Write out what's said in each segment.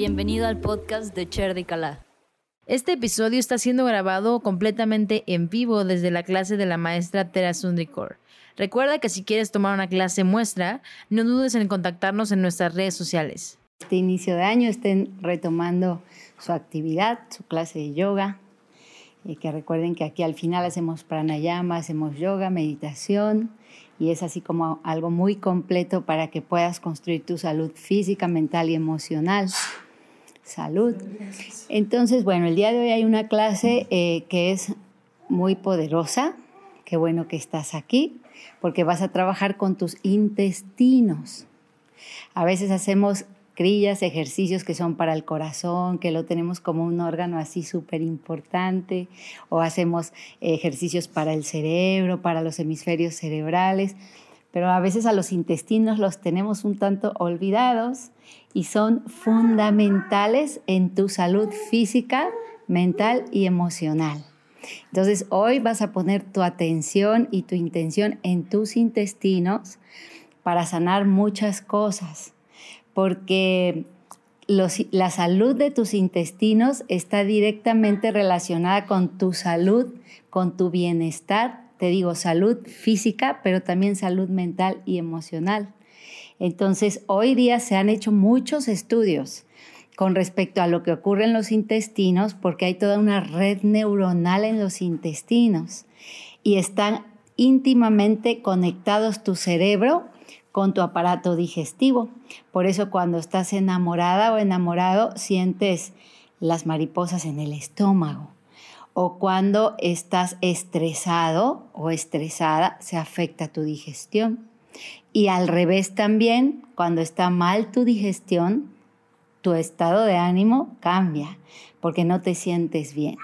Bienvenido al podcast de Cher de Calá. Este episodio está siendo grabado completamente en vivo desde la clase de la maestra Tera Sundrikor. Recuerda que si quieres tomar una clase muestra, no dudes en contactarnos en nuestras redes sociales. Este inicio de año estén retomando su actividad, su clase de yoga, y que recuerden que aquí al final hacemos pranayama, hacemos yoga, meditación, y es así como algo muy completo para que puedas construir tu salud física, mental y emocional. Salud. Entonces, bueno, el día de hoy hay una clase eh, que es muy poderosa. Qué bueno que estás aquí, porque vas a trabajar con tus intestinos. A veces hacemos crillas, ejercicios que son para el corazón, que lo tenemos como un órgano así súper importante, o hacemos ejercicios para el cerebro, para los hemisferios cerebrales, pero a veces a los intestinos los tenemos un tanto olvidados y son fundamentales en tu salud física, mental y emocional. Entonces hoy vas a poner tu atención y tu intención en tus intestinos para sanar muchas cosas porque la salud de tus intestinos está directamente relacionada con tu salud, con tu bienestar, te digo salud física, pero también salud mental y emocional. Entonces, hoy día se han hecho muchos estudios con respecto a lo que ocurre en los intestinos, porque hay toda una red neuronal en los intestinos y están íntimamente conectados tu cerebro con tu aparato digestivo. Por eso cuando estás enamorada o enamorado sientes las mariposas en el estómago. O cuando estás estresado o estresada se afecta tu digestión. Y al revés también, cuando está mal tu digestión, tu estado de ánimo cambia porque no te sientes bien.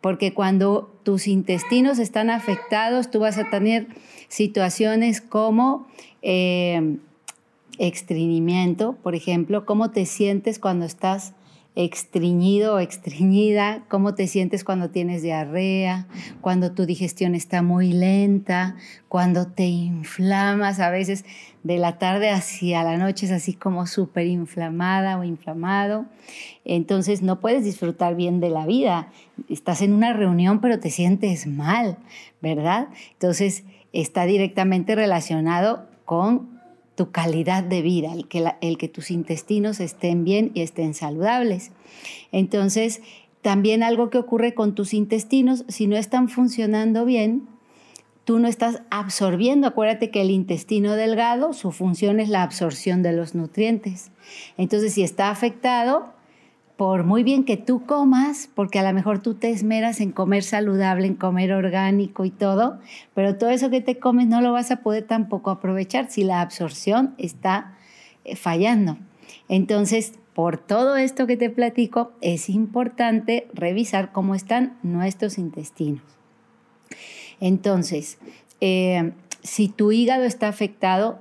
Porque cuando tus intestinos están afectados, tú vas a tener situaciones como eh, por ejemplo, cómo te sientes cuando estás extriñido o extriñida, cómo te sientes cuando tienes diarrea, cuando tu digestión está muy lenta, cuando te inflamas, a veces de la tarde hacia la noche es así como súper inflamada o inflamado. Entonces no puedes disfrutar bien de la vida. Estás en una reunión pero te sientes mal, ¿verdad? Entonces está directamente relacionado con tu calidad de vida, el que, que tus intestinos estén bien y estén saludables. Entonces, también algo que ocurre con tus intestinos, si no están funcionando bien, tú no estás absorbiendo. Acuérdate que el intestino delgado, su función es la absorción de los nutrientes. Entonces, si está afectado, por muy bien que tú comas, porque a lo mejor tú te esmeras en comer saludable, en comer orgánico y todo, pero todo eso que te comes no lo vas a poder tampoco aprovechar si la absorción está eh, fallando. Entonces, por todo esto que te platico, es importante revisar cómo están nuestros intestinos. Entonces, eh, si tu hígado está afectado,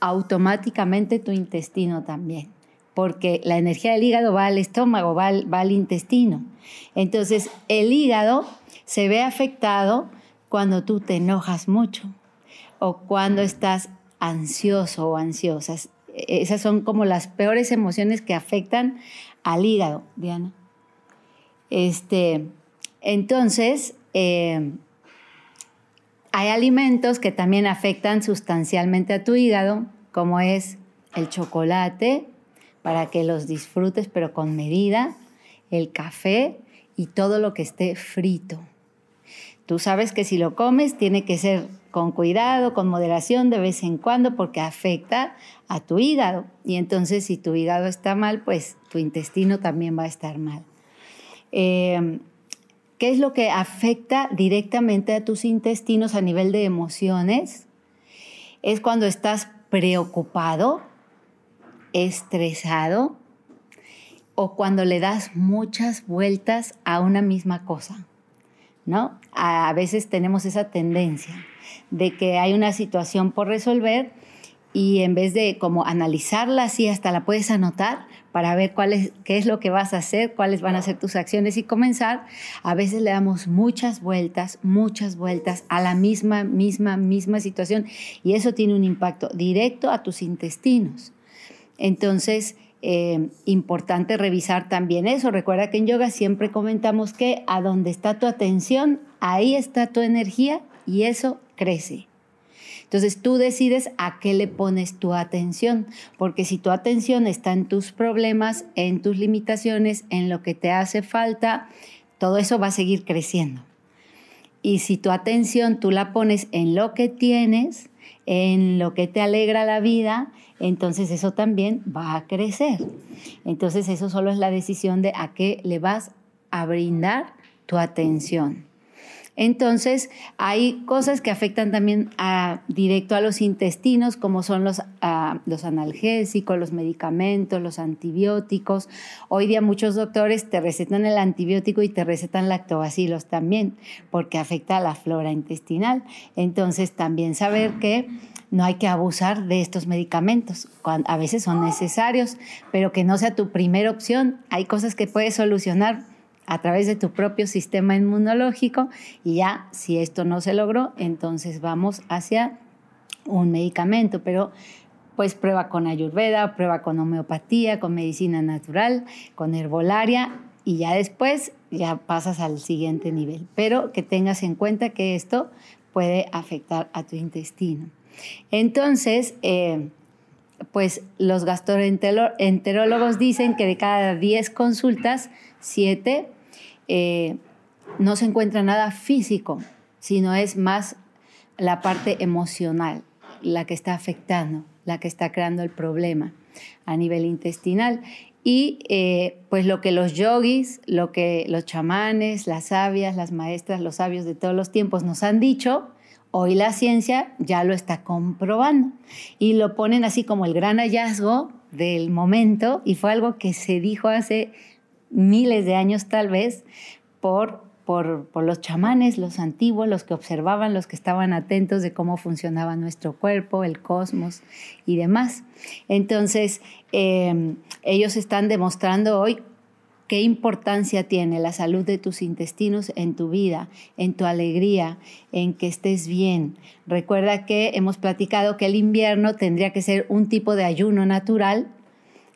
automáticamente tu intestino también porque la energía del hígado va al estómago, va al, intestino. Entonces, el hígado se ve afectado cuando tú te enojas mucho o cuando estás ansioso o ansiosa. Esas son como las peores emociones que afectan al hígado, Diana. Este, entonces, eh, hay alimentos que también afectan sustancialmente a tu hígado, como es el chocolate, para que los disfrutes, pero con medida, el café y todo lo que esté frito. Tú sabes que si lo comes tiene que ser con cuidado, con moderación de vez en cuando, porque afecta a tu hígado. Y entonces si tu hígado está mal, pues tu intestino también va a estar mal. Em, ¿Qué es lo que afecta directamente a tus intestinos a nivel de emociones? Es cuando estás preocupado, estresado o cuando le das muchas vueltas a una misma cosa, ¿no? A veces tenemos esa tendencia de que hay una situación por resolver y en vez de como analizarla así hasta la puedes anotar para ver cuál qué es lo que vas a hacer, cuáles van a ser tus acciones y comenzar, a veces le damos muchas vueltas, muchas vueltas a la misma, misma, misma situación y eso tiene un impacto directo a tus intestinos. Entonces, eh, importante revisar también eso. Recuerda que en yoga siempre comentamos que a donde está tu atención, ahí está tu energía y eso crece. Entonces tú decides a qué le pones tu atención, porque si tu atención está en tus problemas, en tus limitaciones, en lo que te hace falta, todo eso va a seguir creciendo. Y si tu atención tú la pones en lo que tienes, en lo que te alegra la vida, entonces eso también va a crecer. Entonces eso solo es la decisión de a qué le vas a brindar tu atención. Entonces, hay cosas que afectan también directo a los intestinos, como son los, los analgésicos, los medicamentos, los antibióticos. Hoy día muchos doctores te recetan el antibiótico y te recetan lactobacilos también, porque afecta a la flora intestinal. Entonces, también saber que no hay que abusar de estos medicamentos. A veces son necesarios, pero que no sea tu primera opción. Hay cosas que puedes solucionar a través de tu propio sistema inmunológico y ya si esto no se logró, entonces vamos hacia un medicamento, pero pues prueba con ayurveda, prueba con homeopatía, con medicina natural, con herbolaria y ya después ya pasas al siguiente nivel. Pero que tengas en cuenta que esto puede afectar a tu intestino. Entonces, eh, pues los gastroenterólogos dicen que de cada 10 consultas, 7 eh, no se encuentra nada físico, sino es más la parte emocional la que está afectando, la que está creando el problema a nivel intestinal. Y eh, pues lo que los yogis, lo que los chamanes, las sabias, las maestras, los sabios de todos los tiempos nos han dicho, hoy la ciencia ya lo está comprobando y lo ponen así como el gran hallazgo del momento y fue algo que se dijo hace miles de años tal vez por, por, los chamanes, los antiguos, los que observaban, los que estaban atentos de cómo funcionaba nuestro cuerpo, el cosmos y demás. Entonces, em, ellos están demostrando hoy qué importancia tiene la salud de tus intestinos en tu vida, en tu alegría, en que estés bien. Recuerda que hemos platicado que el invierno tendría que ser un tipo de ayuno natural.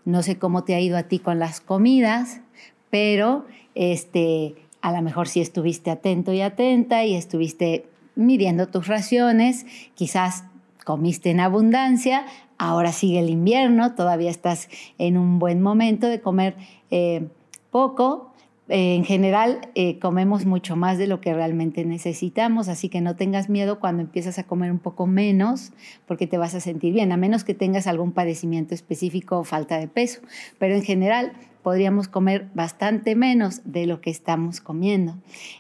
No sé cómo te ha ido a ti con las comidas, pero este, a lo mejor si estuviste atento y atenta y estuviste midiendo tus raciones, quizás comiste en abundancia, ahora sigue el invierno, todavía estás en un buen momento de comer eh, poco. Eh, en general eh, comemos mucho más de lo que realmente necesitamos, así que no tengas miedo cuando empiezas a comer un poco menos, porque te vas a sentir bien, a menos que tengas algún padecimiento específico o falta de peso. Pero en general podríamos comer bastante menos de lo que estamos comiendo.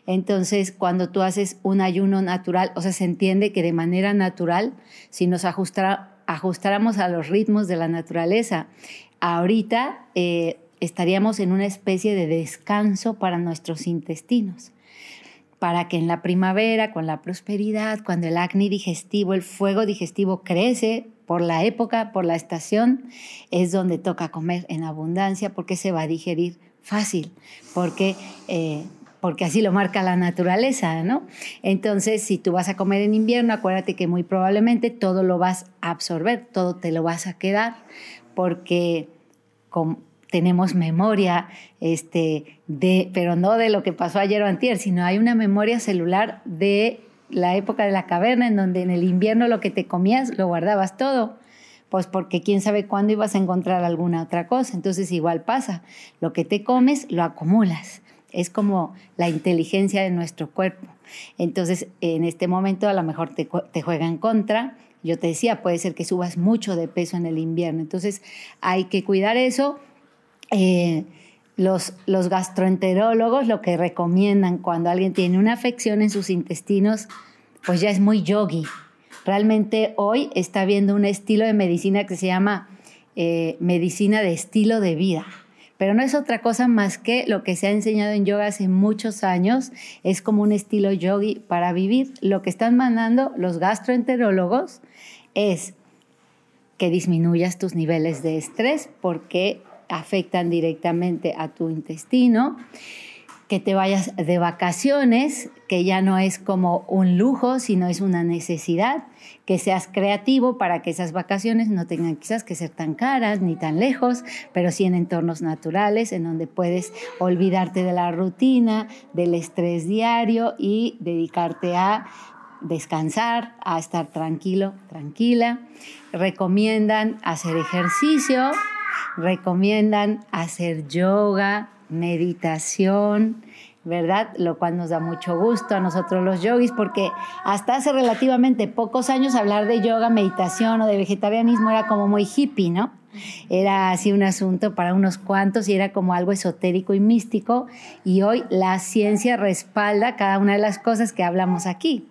Entonces, cuando tú haces un ayuno natural, o sea, se entiende que de manera natural, si nos ajustáramos a los ritmos de la naturaleza, ahorita eh, estaríamos en una especie de descanso para nuestros intestinos para que en la primavera, con la prosperidad, cuando el acné digestivo, el fuego digestivo crece, por la época, por la estación, es donde toca comer en abundancia porque se va a digerir fácil, porque, eh, porque así lo marca la naturaleza, ¿no? Entonces, si tú vas a comer en invierno, acuérdate que muy probablemente todo lo vas a absorber, todo te lo vas a quedar, porque tenemos memoria, este, de, pero no de lo que pasó ayer o antier, sino hay una memoria celular de la época de la caverna, en donde en el invierno lo que te comías lo guardabas todo, pues porque quién sabe cuándo ibas a encontrar alguna otra cosa. Entonces igual pasa, lo que te comes lo acumulas. Es como la inteligencia de nuestro cuerpo. Entonces, en este momento a lo mejor te, juega en contra. Yo te decía, puede ser que subas mucho de peso en el invierno. Entonces, hay que cuidar eso. Eh, los, gastroenterólogos lo que recomiendan cuando alguien tiene una afección en sus intestinos, pues ya es muy yogi. Realmente hoy está habiendo un estilo de medicina que se llama eh, medicina de estilo de vida. Pero no es otra cosa más que lo que se ha enseñado en yoga hace muchos años. Es como un estilo yogi para vivir. Lo que están mandando los gastroenterólogos es que disminuyas tus niveles de estrés porque afectan directamente a tu intestino, que te vayas de vacaciones, que ya no es como un lujo, sino es una necesidad, que seas creativo para que esas vacaciones no tengan quizás que ser tan caras ni tan lejos, pero sí en entornos naturales, en donde puedes olvidarte de la rutina, del estrés diario y dedicarte a descansar, a estar tranquilo, tranquila. Recomiendan hacer ejercicio, recomiendan hacer yoga, meditación, ¿verdad? Lo cual nos da mucho gusto a nosotros los yogis, porque hasta hace relativamente pocos años hablar de yoga, meditación o de vegetarianismo era como muy hippie, ¿no? Era así un asunto para unos cuantos y era como algo esotérico y místico, y hoy la ciencia respalda cada una de las cosas que hablamos aquí.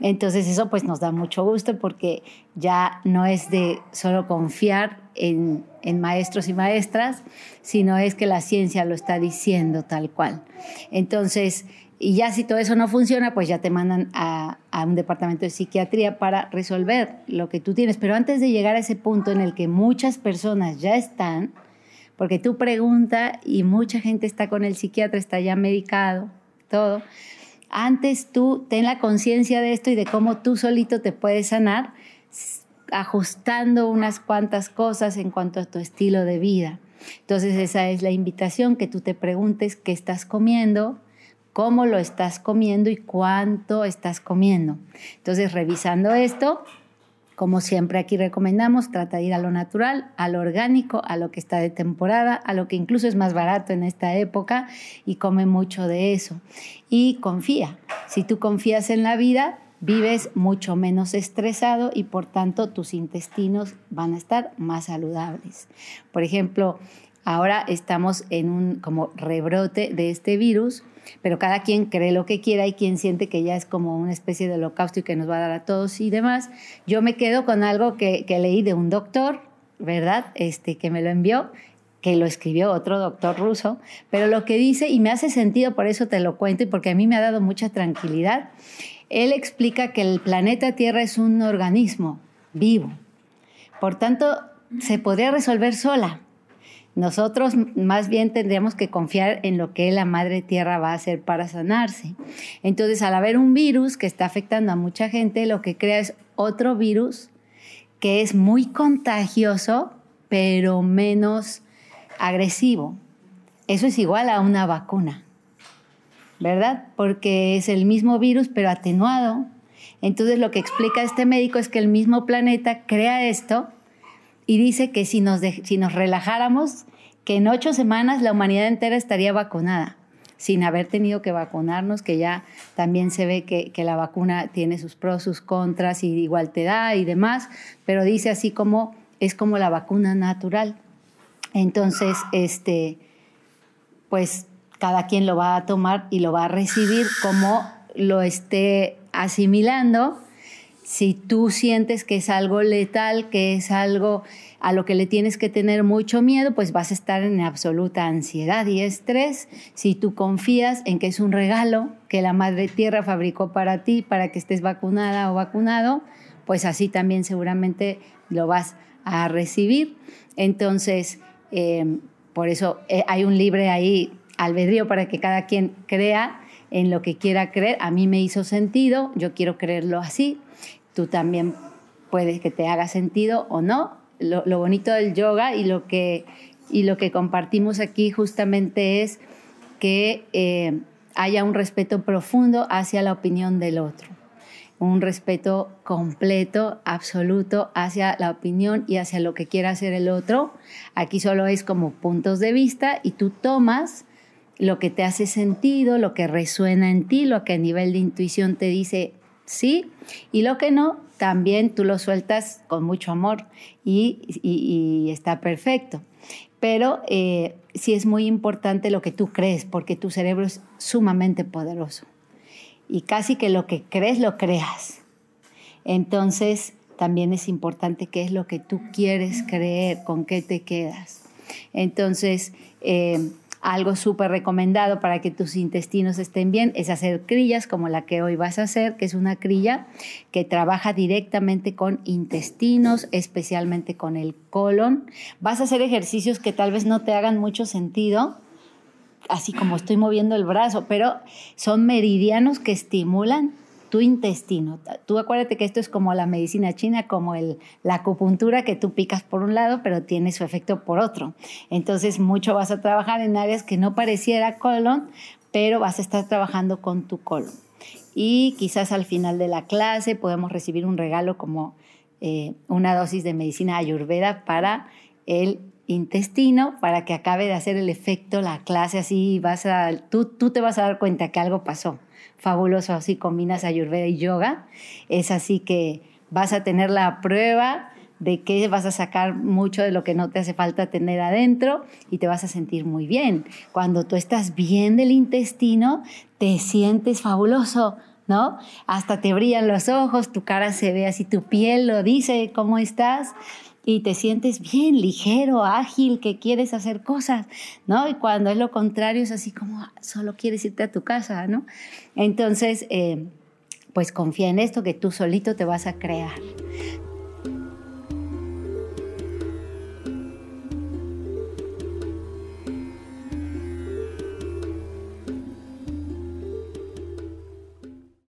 Entonces eso pues nos da mucho gusto porque ya no es de solo confiar en, maestros y maestras, sino es que la ciencia lo está diciendo tal cual. Entonces, y ya si todo eso no funciona, pues ya te mandan a, a, un departamento de psiquiatría para resolver lo que tú tienes. Pero antes de llegar a ese punto en el que muchas personas ya están, porque tú preguntas y mucha gente está con el psiquiatra, está ya medicado, todo, antes tú ten la conciencia de esto y de cómo tú solito te puedes sanar ajustando unas cuantas cosas en cuanto a tu estilo de vida. Entonces esa es la invitación, que tú te preguntes qué estás comiendo, cómo lo estás comiendo y cuánto estás comiendo. Entonces revisando esto, como siempre aquí recomendamos, trata de ir a lo natural, a lo orgánico, a lo que está de temporada, a lo que incluso es más barato en esta época y come mucho de eso. Y confía. Si tú confías en la vida, vives mucho menos estresado y por tanto tus intestinos van a estar más saludables. Por ejemplo, ahora estamos en un como rebrote de este virus pero cada quien cree lo que quiera y quien siente que ya es como una especie de holocausto y que nos va a dar a todos y demás. Yo me quedo con algo que, leí de un doctor, ¿verdad? Este, que me lo envió que lo escribió otro doctor ruso, pero lo que dice, y me hace sentido, por eso te lo cuento y porque a mí me ha dado mucha tranquilidad, él explica que el planeta Tierra es un organismo vivo, por tanto, se podría resolver sola. Nosotros más bien tendríamos que confiar en lo que la Madre Tierra va a hacer para sanarse. Entonces, al haber un virus que está afectando a mucha gente, lo que crea es otro virus que es muy contagioso, pero menos agresivo. Eso es igual a una vacuna, ¿verdad? Porque es el mismo virus, pero atenuado. Entonces, lo que explica este médico es que el mismo planeta crea esto y dice que si nos, si nos relajáramos, que en ocho semanas la humanidad entera estaría vacunada, sin haber tenido que vacunarnos, que ya también se ve que, que la vacuna tiene sus pros, sus contras y igual te da y demás, pero dice así como es como la vacuna natural. Entonces, este, pues cada quien lo va a tomar y lo va a recibir como lo esté asimilando si tú sientes que es algo letal, que es algo a lo que le tienes que tener mucho miedo, pues vas a estar en absoluta ansiedad y estrés. Si tú confías en que es un regalo que la Madre Tierra fabricó para ti, para que estés vacunada o vacunado, pues así también seguramente lo vas a recibir. Entonces, em, por eso eh, hay un libre ahí albedrío para que cada quien crea en lo que quiera creer. A mí me hizo sentido, yo quiero creerlo así tú también puedes que te haga sentido o no. Lo, bonito del yoga y lo, que, y lo que compartimos aquí justamente es que eh, haya un respeto profundo hacia la opinión del otro, un respeto completo, absoluto hacia la opinión y hacia lo que quiera hacer el otro. Aquí solo es como puntos de vista y tú tomas lo que te hace sentido, lo que resuena en ti, lo que a nivel de intuición te dice, ¿sí? Y lo que no, también tú lo sueltas con mucho amor y, está perfecto. Pero eh, sí es muy importante lo que tú crees, porque tu cerebro es sumamente poderoso. Y casi que lo que crees, lo creas. Entonces, también es importante qué es lo que tú quieres creer, con qué te quedas. Entonces, eh, algo súper recomendado para que tus intestinos estén bien es hacer crillas como la que hoy vas a hacer, que es una crilla que trabaja directamente con intestinos, especialmente con el colon. Vas a hacer ejercicios que tal vez no te hagan mucho sentido, así como estoy moviendo el brazo, pero son meridianos que estimulan tu intestino. Tú acuérdate que esto es como la medicina china, como la acupuntura que tú picas por un lado, pero tiene su efecto por otro. Entonces, mucho vas a trabajar en áreas que no pareciera colon, pero vas a estar trabajando con tu colon. Y quizás al final de la clase podemos recibir un regalo como eh, una dosis de medicina ayurveda para el intestino para que acabe de hacer el efecto la clase así vas a tú, tú te vas a dar cuenta que algo pasó fabuloso así combinas ayurveda y yoga es así que vas a tener la prueba de que vas a sacar mucho de lo que no te hace falta tener adentro y te vas a sentir muy bien. Cuando tú estás bien del intestino, te sientes fabuloso, ¿no? Hasta te brillan los ojos, tu cara se ve así, tu piel lo dice cómo estás y te sientes bien, ligero, ágil, que quieres hacer cosas, ¿no? Y cuando es lo contrario es así como ah, solo quieres irte a tu casa, ¿no? Entonces, eh, pues confía en esto que tú solito te vas a crear.